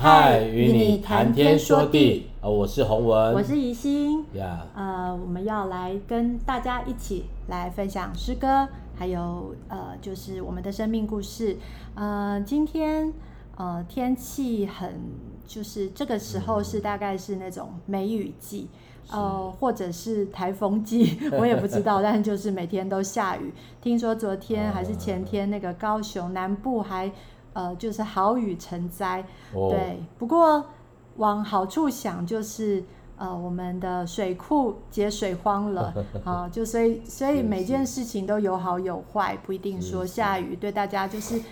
嗨，与你谈天说地，呃，我是洪文，我是宜心，呀呃，我们要来跟大家一起来分享诗歌，还有呃，就是我们的生命故事。呃，今天呃天气很，就是这个时候是大概是那种梅雨季，嗯、呃，或者是台风季，我也不知道，但就是每天都下雨。听说昨天还是前天，那个高雄南部还。呃，就是好雨成灾，哦、对。不过往好处想，就是呃，我们的水库节水荒了 啊，就所以所以每件事情都有好有坏，不一定说下雨对大家就是。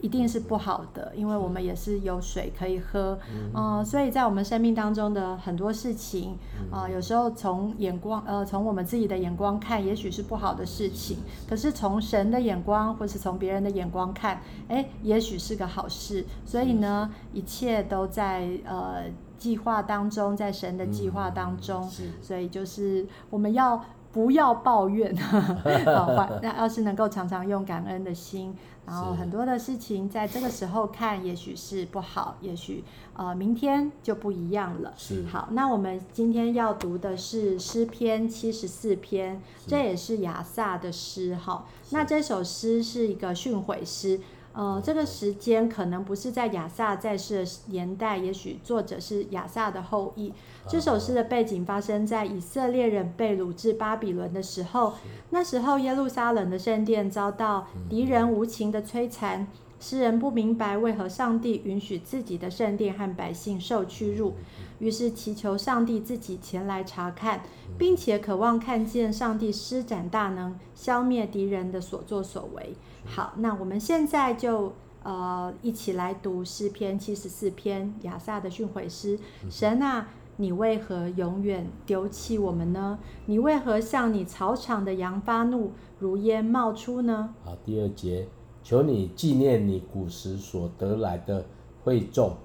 一定是不好的，因为我们也是有水可以喝，嗯、呃，所以在我们生命当中的很多事情，啊、呃，有时候从眼光，呃，从我们自己的眼光看，也许是不好的事情，可是从神的眼光，或是从别人的眼光看，哎，也许是个好事。所以呢，一切都在呃计划当中，在神的计划当中，嗯、所以就是我们要。不要抱怨，那要是能够常常用感恩的心，然后很多的事情在这个时候看，也许是不好，也许呃明天就不一样了。是好，那我们今天要读的是诗篇七十四篇，这也是亚萨的诗哈。那这首诗是一个训诲诗。呃，这个时间可能不是在亚萨在世的年代，也许作者是亚萨的后裔。这首诗的背景发生在以色列人被掳至巴比伦的时候，那时候耶路撒冷的圣殿遭到敌人无情的摧残，诗人不明白为何上帝允许自己的圣殿和百姓受屈辱，于是祈求上帝自己前来查看，并且渴望看见上帝施展大能，消灭敌人的所作所为。好，那我们现在就呃一起来读诗篇七十四篇亚萨的训诲诗。神啊，你为何永远丢弃我们呢？你为何向你草场的羊发怒，如烟冒出呢？好，第二节，求你纪念你古时所得来的惠众，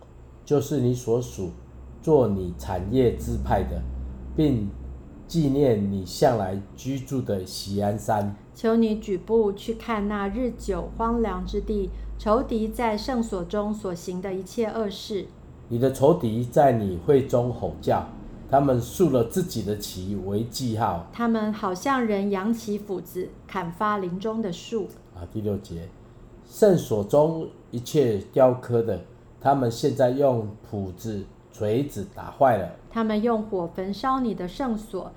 就是你所属做你产业支派的，并纪念你向来居住的喜安山。求你举步去看那日久荒凉之地，仇敌在圣所中所行的一切恶事。你的仇敌在你会中吼叫，他们竖了自己的旗为记号。他们好像人扬起斧子砍伐林中的树。啊，第六节，圣所中一切雕刻的，他们现在用斧子、锤子打坏了。他们用火焚烧你的圣所。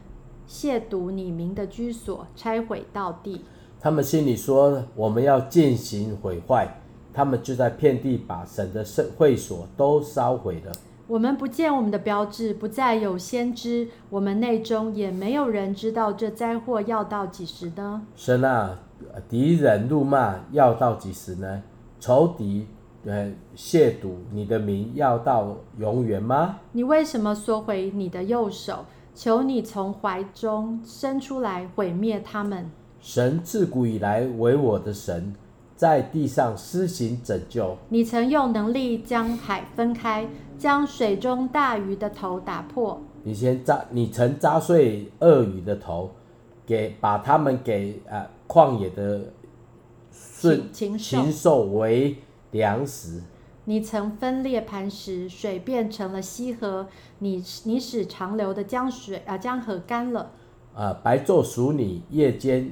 亵渎你名的居所，拆毁到地。他们心里说：“我们要进行毁坏。”他们就在遍地把神的圣会所都烧毁了。我们不见我们的标志，不再有先知，我们内中也没有人知道这灾祸要到几时呢？神啊，敌人怒骂要到几时呢？仇敌呃亵渎你的名要到永远吗？你为什么缩回你的右手？求你从怀中伸出来，毁灭他们。神自古以来为我的神，在地上施行拯救。你曾用能力将海分开，将水中大鱼的头打破。你先扎，你曾扎碎鳄鱼的头，给把他们给啊旷野的顺禽兽为粮食。你曾分裂磐石，水变成了溪河。你你使长流的江水啊江河干了。啊，白昼属你，夜间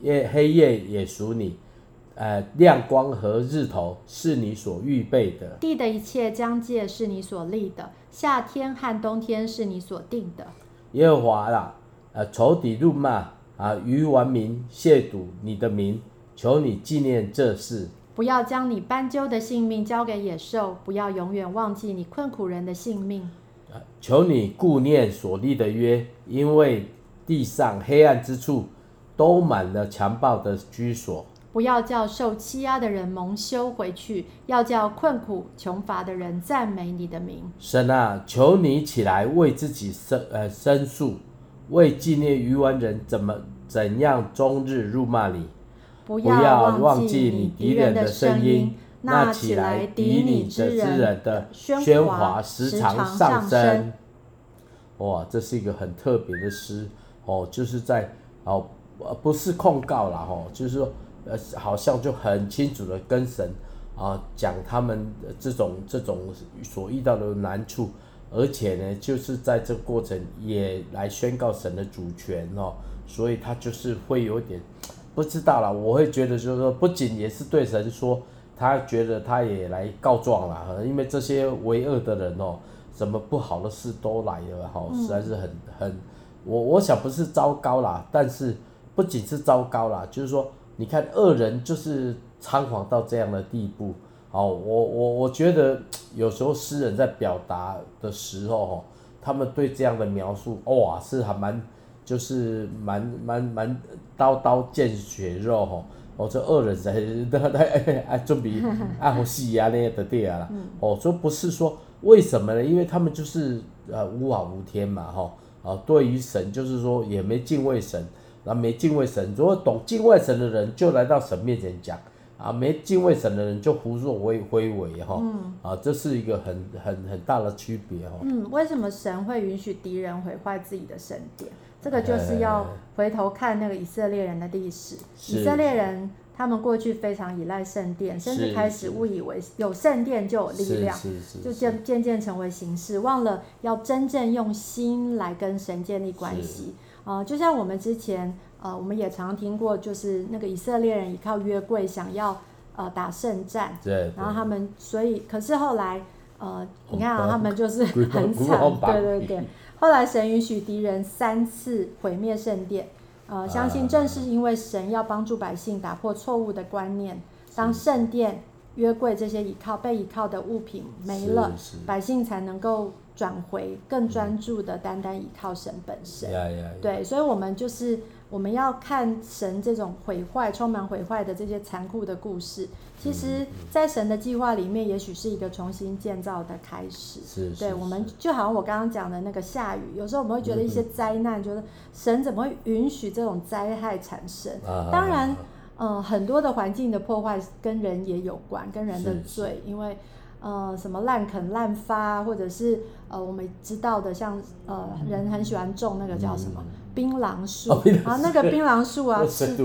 夜黑夜也属你。呃，亮光和日头是你所预备的。地的一切疆界是你所立的，夏天和冬天是你所定的。耶和华啊，呃，仇敌辱骂啊，愚顽民亵渎你的名，求你纪念这事。不要将你斑鸠的性命交给野兽，不要永远忘记你困苦人的性命。求你顾念所立的约，因为地上黑暗之处都满了强暴的居所。不要叫受欺压的人蒙羞回去，要叫困苦穷乏的人赞美你的名。神啊，求你起来为自己申呃申诉，为纪念愚顽人怎么怎样终日辱骂你。不要忘记你敌人的声音，那起来敌你之人的喧哗时常上升。哇，这是一个很特别的诗哦，就是在哦，不是控告啦，哦，就是说呃，好像就很清楚的跟神啊，讲他们这种这种所遇到的难处，而且呢，就是在这个过程也来宣告神的主权哦，所以他就是会有点不知道啦，我会觉得就是说，不仅也是对神说，他觉得他也来告状了，因为这些为恶的人哦，什么不好的事都来了哈，实在是很很，我我想不是糟糕啦，但是不仅是糟糕啦，就是说，你看恶人就是。猖狂到这样的地步，哦，我我我觉得有时候诗人在表达的时候，他们对这样的描述，哇，是还蛮就是蛮蛮蛮刀刀见血肉吼，哦，这恶人在在在哎准备 爱好戏啊那些的对啊，哦，说不是说为什么呢？因为他们就是呃无法无天嘛，哈，啊，对于神就是说也没敬畏神，那没敬畏神，如果懂敬畏神的人就来到神面前讲。啊，没敬畏神的人就胡作非为哈，嗯、啊，这是一个很很很大的区别哈。嗯，为什么神会允许敌人毁坏自己的圣殿？这个就是要回头看那个以色列人的历史。以色列人他们过去非常依赖圣殿，甚至开始误以为有圣殿就有力量，就渐渐渐成为形式，忘了要真正用心来跟神建立关系。啊、呃，就像我们之前。呃，我们也常听过，就是那个以色列人依靠约柜想要呃打胜战，对，然后他们所以，可是后来呃，你看啊，他们就是 很惨，对对对。后来神允许敌人三次毁灭圣殿，呃，相信正是因为神要帮助百姓打破错误的观念，当圣殿、约柜这些依靠被依靠的物品没了，百姓才能够转回更专注的单单依靠神本身。对，所以我们就是。我们要看神这种毁坏、充满毁坏的这些残酷的故事，其实，在神的计划里面，也许是一个重新建造的开始。是，对，我们就好像我刚刚讲的那个下雨，有时候我们会觉得一些灾难，觉得神怎么会允许这种灾害产生？当然，呃，很多的环境的破坏跟人也有关，跟人的罪，因为呃，什么滥垦滥发，或者是呃，我们知道的，像呃，人很喜欢种那个叫什么？槟榔树，然后、哦、那个槟榔树啊，吃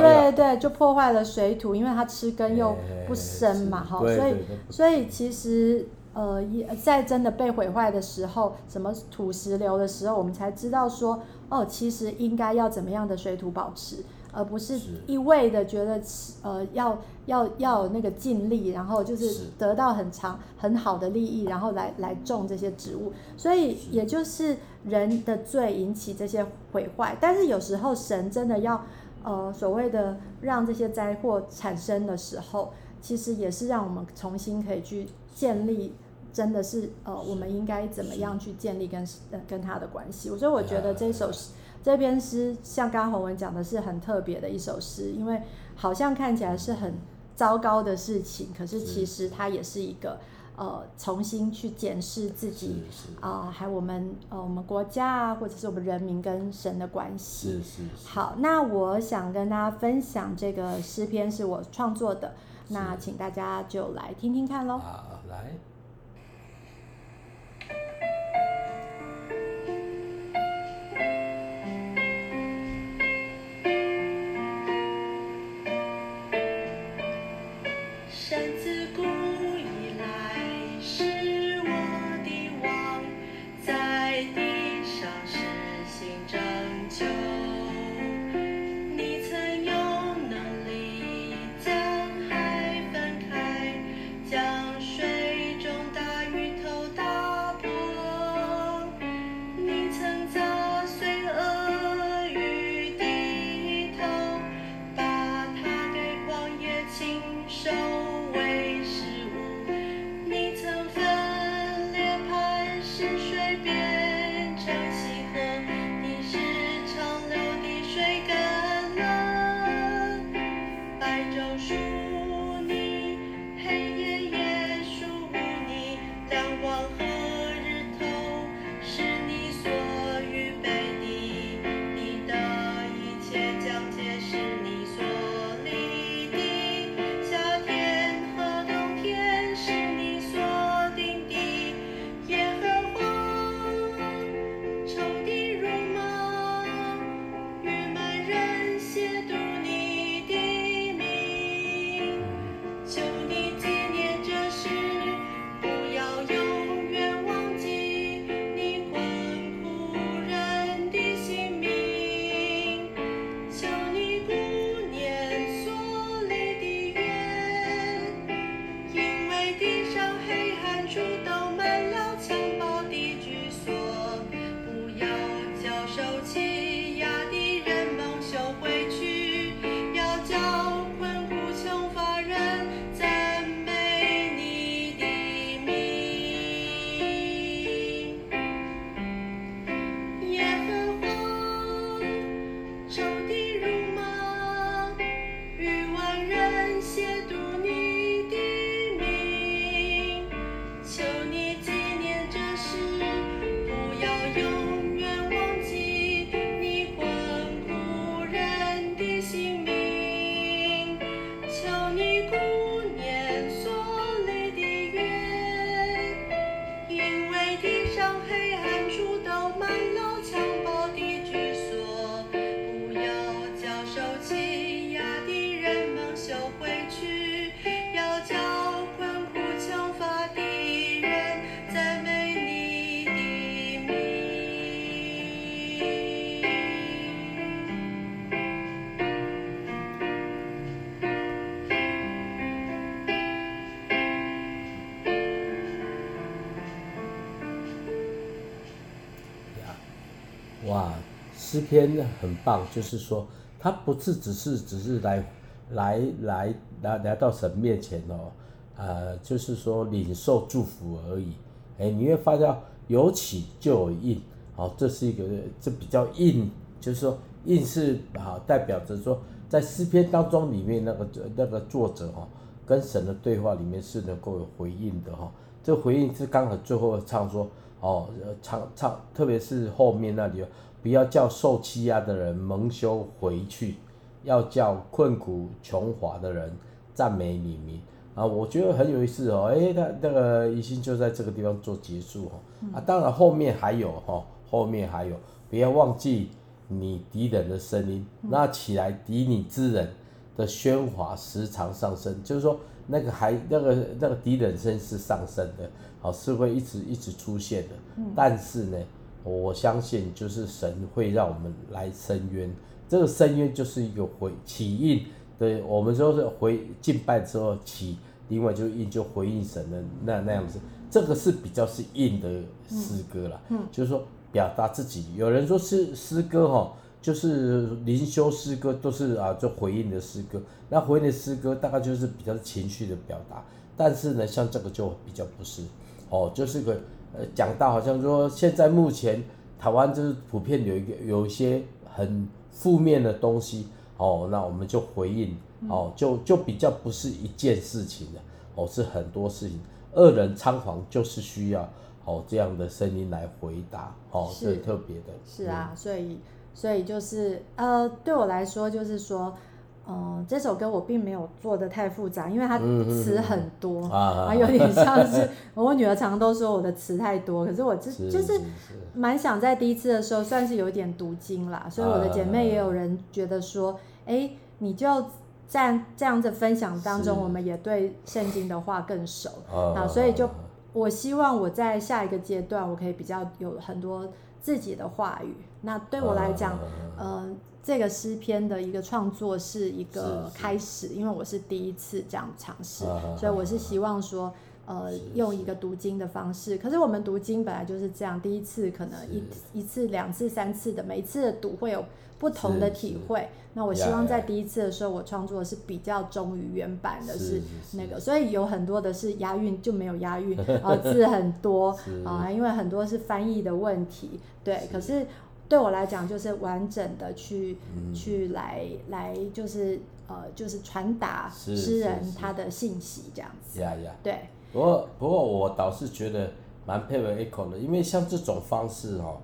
对对，就破坏了水土，因为它吃根又不深嘛，哈，所以所以其实呃，在真的被毁坏的时候，什么土石流的时候，我们才知道说，哦，其实应该要怎么样的水土保持。而不是一味的觉得，呃，要要要有那个尽力，然后就是得到很长很好的利益，然后来来种这些植物。所以也就是人的罪引起这些毁坏。但是有时候神真的要，呃，所谓的让这些灾祸产生的时候，其实也是让我们重新可以去建立，真的是呃，我们应该怎么样去建立跟跟他的关系。所以我觉得这首诗。这篇诗像刚刚洪文讲的是很特别的一首诗，因为好像看起来是很糟糕的事情，可是其实它也是一个呃重新去检视自己啊、呃，还有我们呃我们国家啊，或者是我们人民跟神的关系。好，那我想跟大家分享这个诗篇是我创作的，那请大家就来听听看喽。好，来。擅自诗篇很棒，就是说，它不是只是只是来来来来来到神面前哦，呃，就是说领受祝福而已。哎，你会发现有起就有应，哦，这是一个这比较应，就是说应是啊，代表着说在诗篇当中里面那个那个作者哈、哦，跟神的对话里面是能够有回应的哈、哦。这回应是刚好最后唱说。哦，唱唱，特别是后面那里，不要叫受欺压的人蒙羞回去，要叫困苦穷乏的人赞美你名啊！我觉得很有意思哦，哎，那那个一心就在这个地方做结束哦，啊，当然后面还有哈，后面还有，不要忘记你敌人的声音，那起来敌你之人的喧哗时常上升，就是说那个还那个那个敌人声是上升的。好，是会一直一直出现的，但是呢，我相信就是神会让我们来申冤，这个申冤就是一个回起应，对，我们说是回敬拜之后起，另外就应就回应神的那那样子，这个是比较是应的诗歌啦，嗯，就是说表达自己，有人说是诗歌哈，就是灵修诗歌都是啊，就回应的诗歌，那回应的诗歌大概就是比较情绪的表达，但是呢，像这个就比较不是。哦，就是个呃，讲到好像说，现在目前台湾就是普遍有一个有一些很负面的东西，哦，那我们就回应，哦，就就比较不是一件事情了，哦，是很多事情，恶人猖狂就是需要哦这样的声音来回答，哦，是。特别的，是啊，所以所以就是呃，对我来说就是说。嗯，这首歌我并没有做的太复杂，因为它词很多，嗯、啊，有点像是我女儿常常都说我的词太多，可是我这就是蛮想在第一次的时候算是有点读经啦，所以我的姐妹也有人觉得说，哎、欸，你就在这样子分享当中，我们也对圣经的话更熟啊，所以就我希望我在下一个阶段，我可以比较有很多自己的话语，那对我来讲，嗯。这个诗篇的一个创作是一个开始，因为我是第一次这样尝试，啊、所以我是希望说，呃，用一个读经的方式。可是我们读经本来就是这样，第一次可能一一次、两次、三次的，每一次的读会有不同的体会。那我希望在第一次的时候，我创作的是比较忠于原版的，是那个，所以有很多的是押韵就没有押韵，啊，字很多啊，因为很多是翻译的问题，对，可是。对我来讲，就是完整的去、嗯、去来来，就是呃，就是传达诗人他的信息这样子。呀呀。对。不过不过，我倒是觉得蛮佩服 Echo 的，因为像这种方式哦，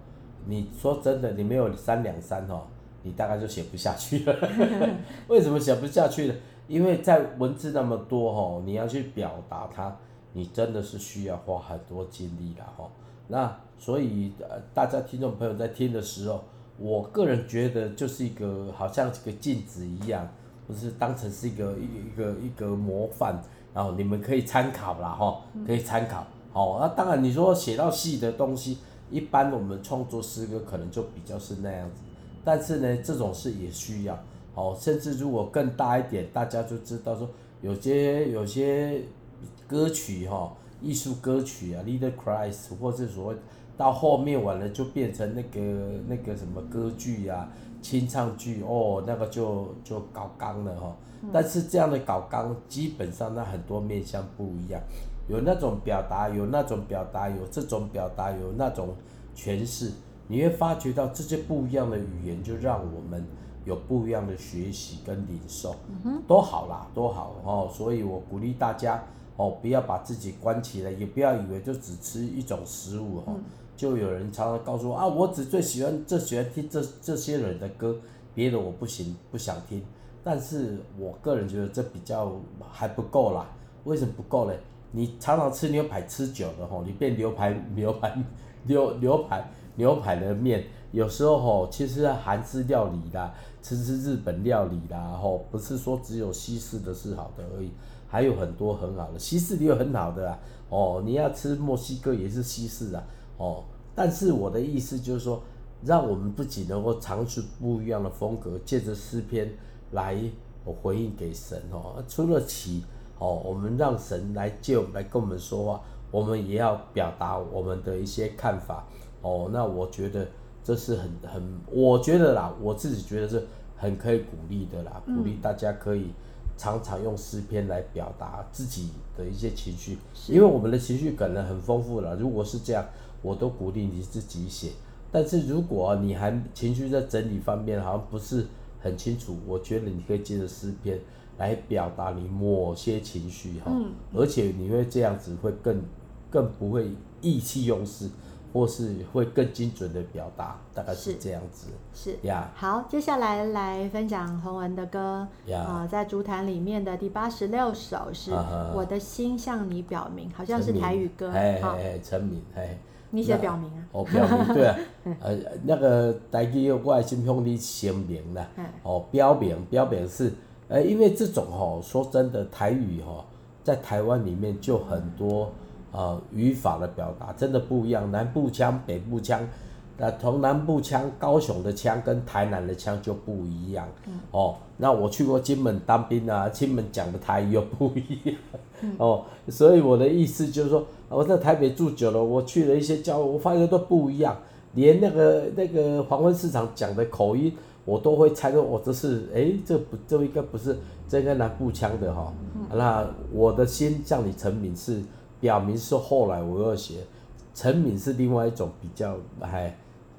你说真的，你没有三两三哦，你大概就写不下去了。为什么写不下去呢？因为在文字那么多哦，你要去表达它，你真的是需要花很多精力的哦。那所以呃，大家听众朋友在听的时候，我个人觉得就是一个好像这个镜子一样，不是当成是一个一个一个模范，然后你们可以参考啦哈，可以参考。好，那当然你说写到细的东西，一般我们创作诗歌可能就比较是那样子，但是呢，这种事也需要。好，甚至如果更大一点，大家就知道说有些有些歌曲哈。艺术歌曲啊，Lieder Kreis 或是所谓到后面完了就变成那个那个什么歌剧啊、清唱剧哦，那个就就搞纲了哈。但是这样的搞纲基本上那很多面向不一样，有那种表达，有那种表达，有这种表达，有那种诠释，你会发觉到这些不一样的语言，就让我们有不一样的学习跟领受，都好啦，都好哦。所以我鼓励大家。哦，不要把自己关起来，也不要以为就只吃一种食物哈、哦。就有人常常告诉我啊，我只最喜欢最喜欢听这这些人的歌，别的我不行不想听。但是我个人觉得这比较还不够啦。为什么不够呢？你常常吃牛排吃久了吼，你变牛排牛排牛牛排牛排的面，有时候吼其实韩式料理啦，吃吃日本料理啦吼，不是说只有西式的是好的而已。还有很多很好的，西式也有很好的啊，哦，你要吃墨西哥也是西式啊，哦，但是我的意思就是说，让我们不仅能够尝试不一样的风格，借着诗篇来回应给神哦，除了祈哦，我们让神来借我们来跟我们说话，我们也要表达我们的一些看法哦，那我觉得这是很很，我觉得啦，我自己觉得是很可以鼓励的啦，嗯、鼓励大家可以常常用诗篇来表达自己的一些情绪，因为我们的情绪可能很丰富了。如果是这样，我都鼓励你自己写。但是如果你还情绪在整理方面好像不是很清楚，我觉得你可以接着诗篇来表达你某些情绪哈，嗯、而且你会这样子会更更不会意气用事，或是会更精准的表达，大概是这样子。是呀。Yeah. 好，接下来来分享洪文的歌。呀 Yeah.、呃。在竹坛里面的第八十六首是我的心向你表明，好像是台语歌。哎哎哎，陈敏哎。你写表明啊？哦，表明 对啊，呃，那个台语我的心向你声明啦。哦，标明标明是，呃，因为这种吼，说真的，台语吼，在台湾里面就很多呃语法的表达真的不一样，南部腔、北部腔，那从南部腔、高雄的腔跟台南的腔就不一样。哦，那我去过金门当兵啊，金门讲的台语又不一样。哦，所以我的意思就是说。我在台北住久了，我去了一些教会，我发现都不一样，连那个那个黄昏市场讲的口音，我都会猜到，我这是哎、欸，这不这应该不是这个南部腔的哈。嗯、那我的心向你陈敏是表明是后来我要写，陈敏是另外一种比较还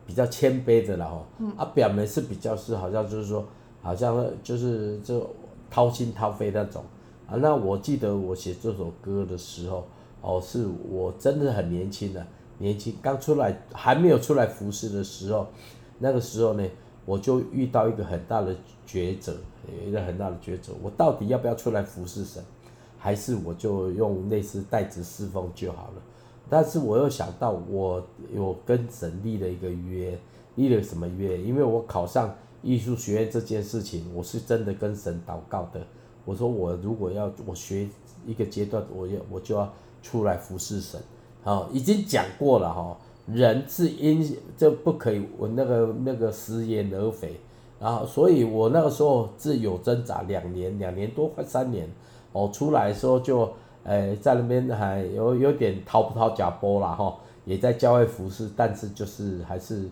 比较谦卑的了哈。嗯、啊，表明是比较是好像就是说，好像就是就掏心掏肺那种啊。那我记得我写这首歌的时候。哦，是我真的很年轻的，年轻刚出来还没有出来服侍的时候，那个时候呢，我就遇到一个很大的抉择，一个很大的抉择，我到底要不要出来服侍神，还是我就用类似代职侍奉就好了？但是我又想到，我有跟神立了一个约，立了什么约？因为我考上艺术学院这件事情，我是真的跟神祷告的。我说我如果要我学一个阶段，我要我就要。出来服侍神，好，已经讲过了哈。人是因这不可以闻那个那个食言而肥，然后，所以我那个时候是有挣扎两年，两年多快三年，哦，出来的时候就，诶，在那边还有有点掏不掏假波了哈，也在教会服侍，但是就是还是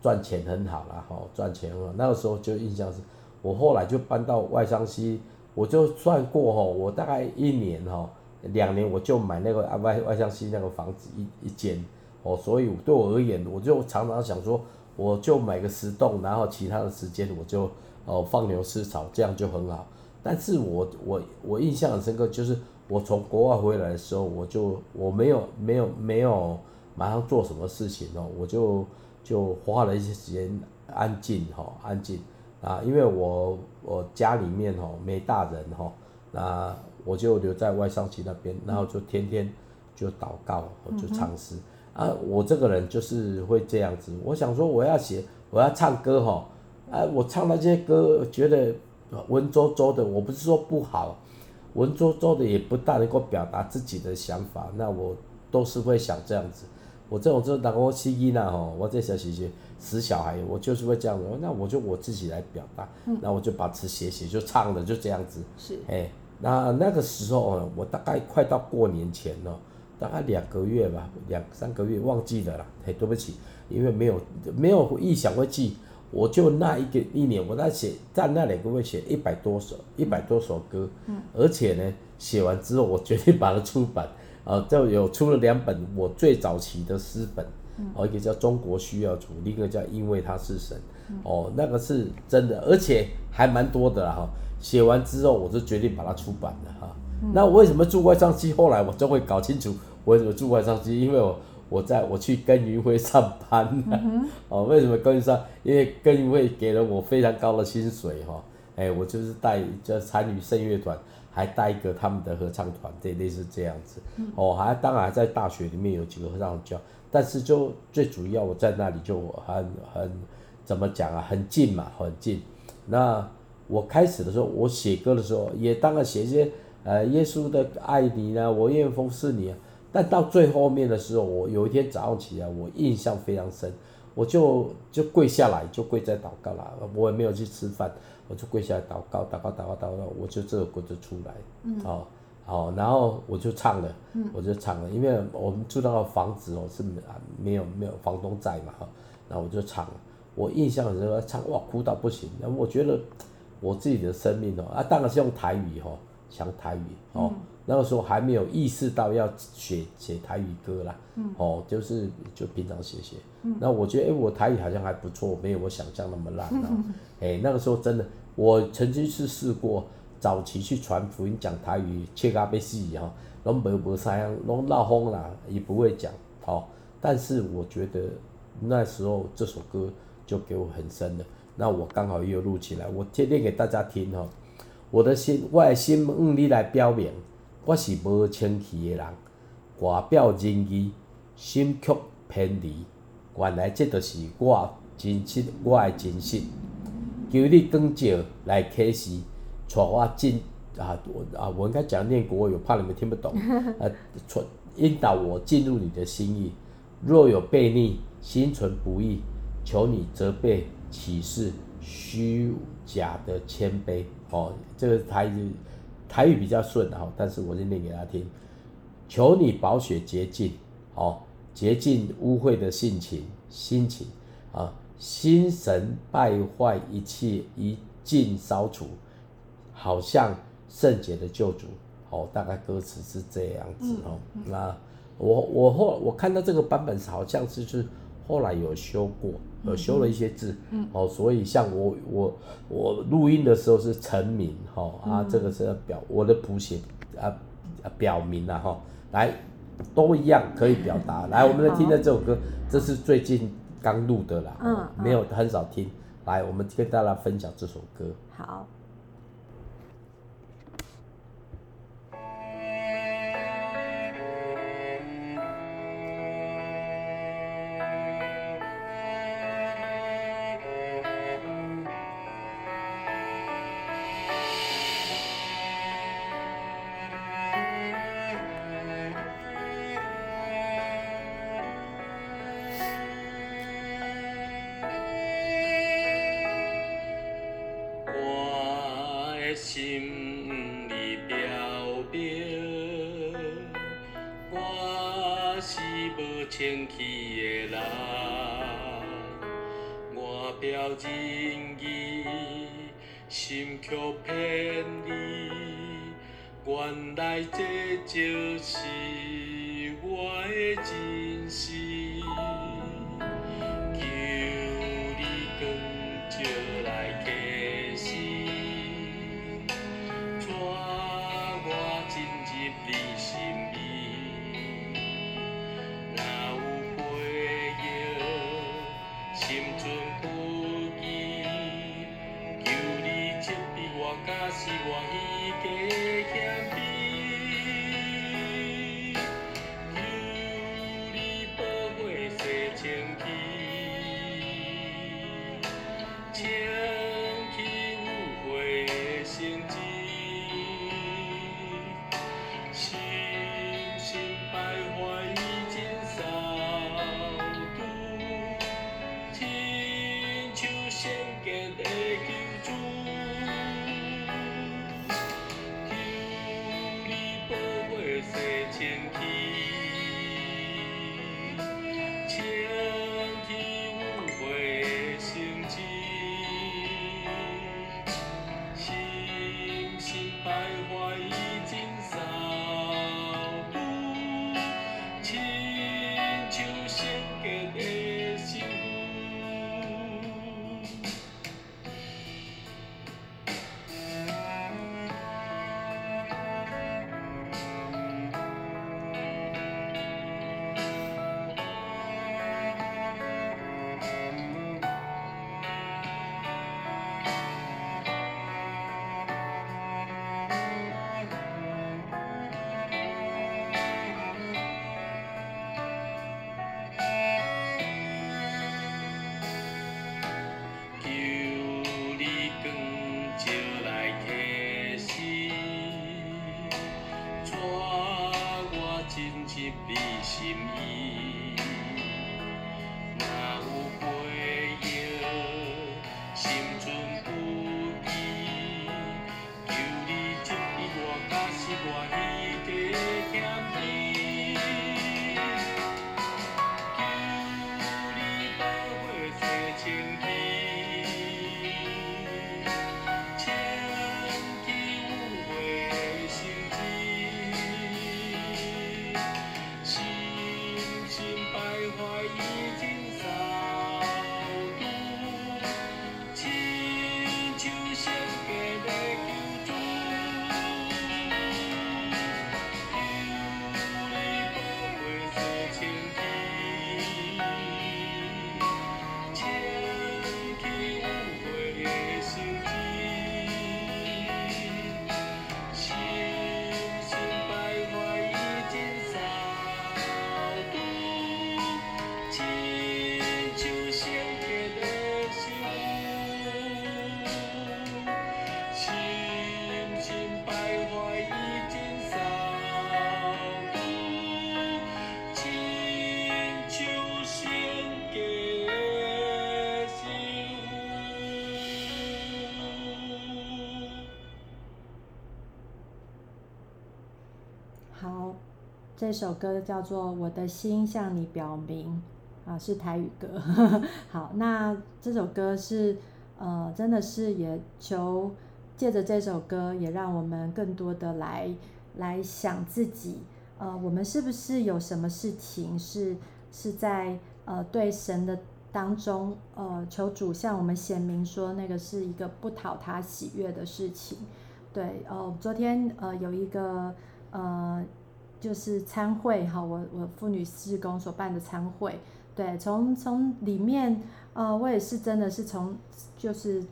赚钱很好了哈，赚钱很好。那个时候就印象是，我后来就搬到外商西，我就算过哈，我大概一年哈。两年我就买那个外外向西那个房子一一间哦，所以对我而言，我就常常想说，我就买个十栋，然后其他的时间我就哦放牛吃草，这样就很好。但是我我我印象很深刻，就是我从国外回来的时候，我就我没有没有没有马上做什么事情哦，我就就花了一些时间安静哈安静啊，因为我我家里面哦没大人哈那。我就留在外商旗那边，然后就天天就祷告，我就唱诗、嗯、啊。我这个人就是会这样子。我想说，我要写，我要唱歌哈。啊，我唱那些歌，觉得文绉绉的。我不是说不好，文绉绉的也不大能够表达自己的想法。那我都是会想这样子。我这种就是打我吸音呐哈，我这小姐姐死小孩，我就是会这样子。那我就我自己来表达，那我就把词写写就唱了，就这样子。是，哎、欸。那那个时候我大概快到过年前了，大概两个月吧，两三个月忘记了啦。嘿，对不起，因为没有没有意想会记，我就那一个一年，我在写在那两个月写一百多首一百多首歌，嗯，而且呢，写完之后我决定把它出版，啊，就有出了两本我最早期的诗本，哦，一个叫《中国需要主》，另一个叫《因为他是神》，哦，那个是真的，而且还蛮多的啦哈。写完之后，我就决定把它出版了哈。嗯、那我为什么住外商机？后来我就会搞清楚我为什么住外商机，因为我我在我去耕耘会上班。嗯、哦，为什么耕耘上？因为耕耘会给了我非常高的薪水哈。哎，我就是带就参与圣乐团，还带一个他们的合唱团，这类似这样子。嗯、哦，还当然在大学里面有几个合唱教，但是就最主要我在那里就很很怎么讲啊，很近嘛，很近。那。我开始的时候，我写歌的时候也当然写一些，呃，耶稣的爱你呢，我愿服侍你啊。但到最后面的时候，我有一天早上起来，我印象非常深，我就就跪下来，就跪在祷告了。我也没有去吃饭，我就跪下来祷告，祷告，祷告，祷告，我就这首歌就出来，嗯，好，好，然后我就唱了，我就唱了，因为我们住那个房子哦是没有没有房东在嘛哈，然后我就唱了，我印象很深，唱哇哭到不行。那我觉得我自己的生命哦，啊当然是用台语吼，讲台语哦。嗯、那个时候还没有意识到要写写台语歌啦，嗯、哦，就是就平常写写。嗯、那我觉得哎、欸，我台语好像还不错，没有我想象那么烂啊。哎、那个时候真的，我曾经是试过早期去传福音讲台语，切咖被死哈，拢无无啥样，拢闹哄啦，也不会讲，哦。但是我觉得那时候这首歌就给我很深的，那我刚好又录起来，我天天给大家听哈。我的心，我的心用你来表明，我是无清气的人，外表仁义，心却偏离。原来这就是我真实，我的真实。求你光照来启示，带我进啊啊！我应该讲念国语，怕你们听不懂。啊，引导我进入你的心意。若有悖逆，心存不义，求你责备启示虚假的谦卑。哦，这个台语台语比较顺哈，但是我就念给他听。求你保血洁净，哦，洁净污秽的性情心情啊，心神败坏一切一尽烧除，好像圣洁的救主。哦，大概歌词是这样子哦，嗯嗯、那。我我后我看到这个版本是好像是是后来有修过，有修了一些字，嗯，哦，所以像我我我录音的时候是成名哈啊，这个是表我的谱写啊啊表明了哈，来都一样可以表达，来我们来听的这首歌，这是最近刚录的啦，嗯，没有很少听，来我们跟大家分享这首歌，好。原来这就是我的人生。天气。这首歌叫做《我的心向你表明》，啊，是台语歌。好，那这首歌是呃，真的是也求借着这首歌，也让我们更多的来来想自己，呃，我们是不是有什么事情是是在呃对神的当中，呃，求主向我们显明说那个是一个不讨他喜悦的事情。对，呃，昨天呃有一个呃。就是参会哈，我我妇女施工所办的参会，对，从从里面，呃，我也是真的是从，就是，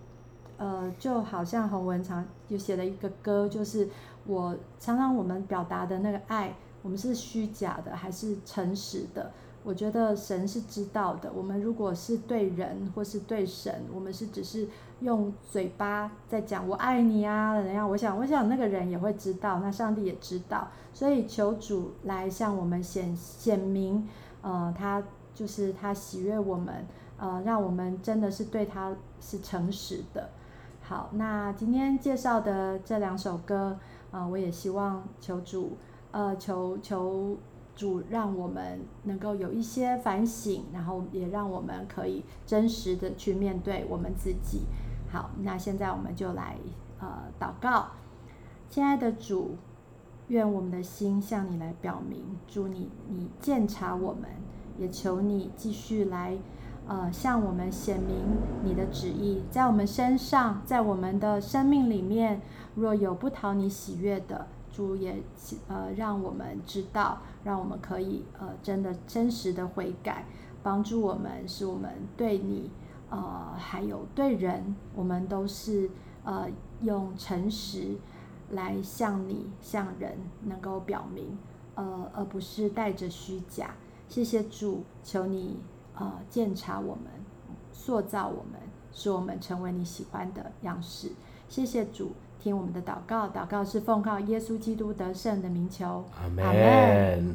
呃，就好像洪文常就写了一个歌，就是我常常我们表达的那个爱，我们是虚假的还是诚实的？我觉得神是知道的。我们如果是对人或是对神，我们是只是用嘴巴在讲我爱你啊，怎样？我想，我想那个人也会知道，那上帝也知道。所以求主来向我们显显明，呃，他就是他喜悦我们，呃，让我们真的是对他是诚实的。好，那今天介绍的这两首歌，呃，我也希望求主，呃，求求。主让我们能够有一些反省，然后也让我们可以真实的去面对我们自己。好，那现在我们就来呃祷告，亲爱的主，愿我们的心向你来表明，主你你鉴察我们，也求你继续来呃向我们显明你的旨意，在我们身上，在我们的生命里面，若有不讨你喜悦的。主也呃让我们知道，让我们可以呃真的真实的悔改，帮助我们，使我们对你呃还有对人，我们都是呃用诚实来向你向人能够表明，呃而不是带着虚假。谢谢主，求你呃鉴察我们，塑造我们，使我们成为你喜欢的样式。谢谢主。听我们的祷告，祷告是奉靠耶稣基督得胜的名求，阿门。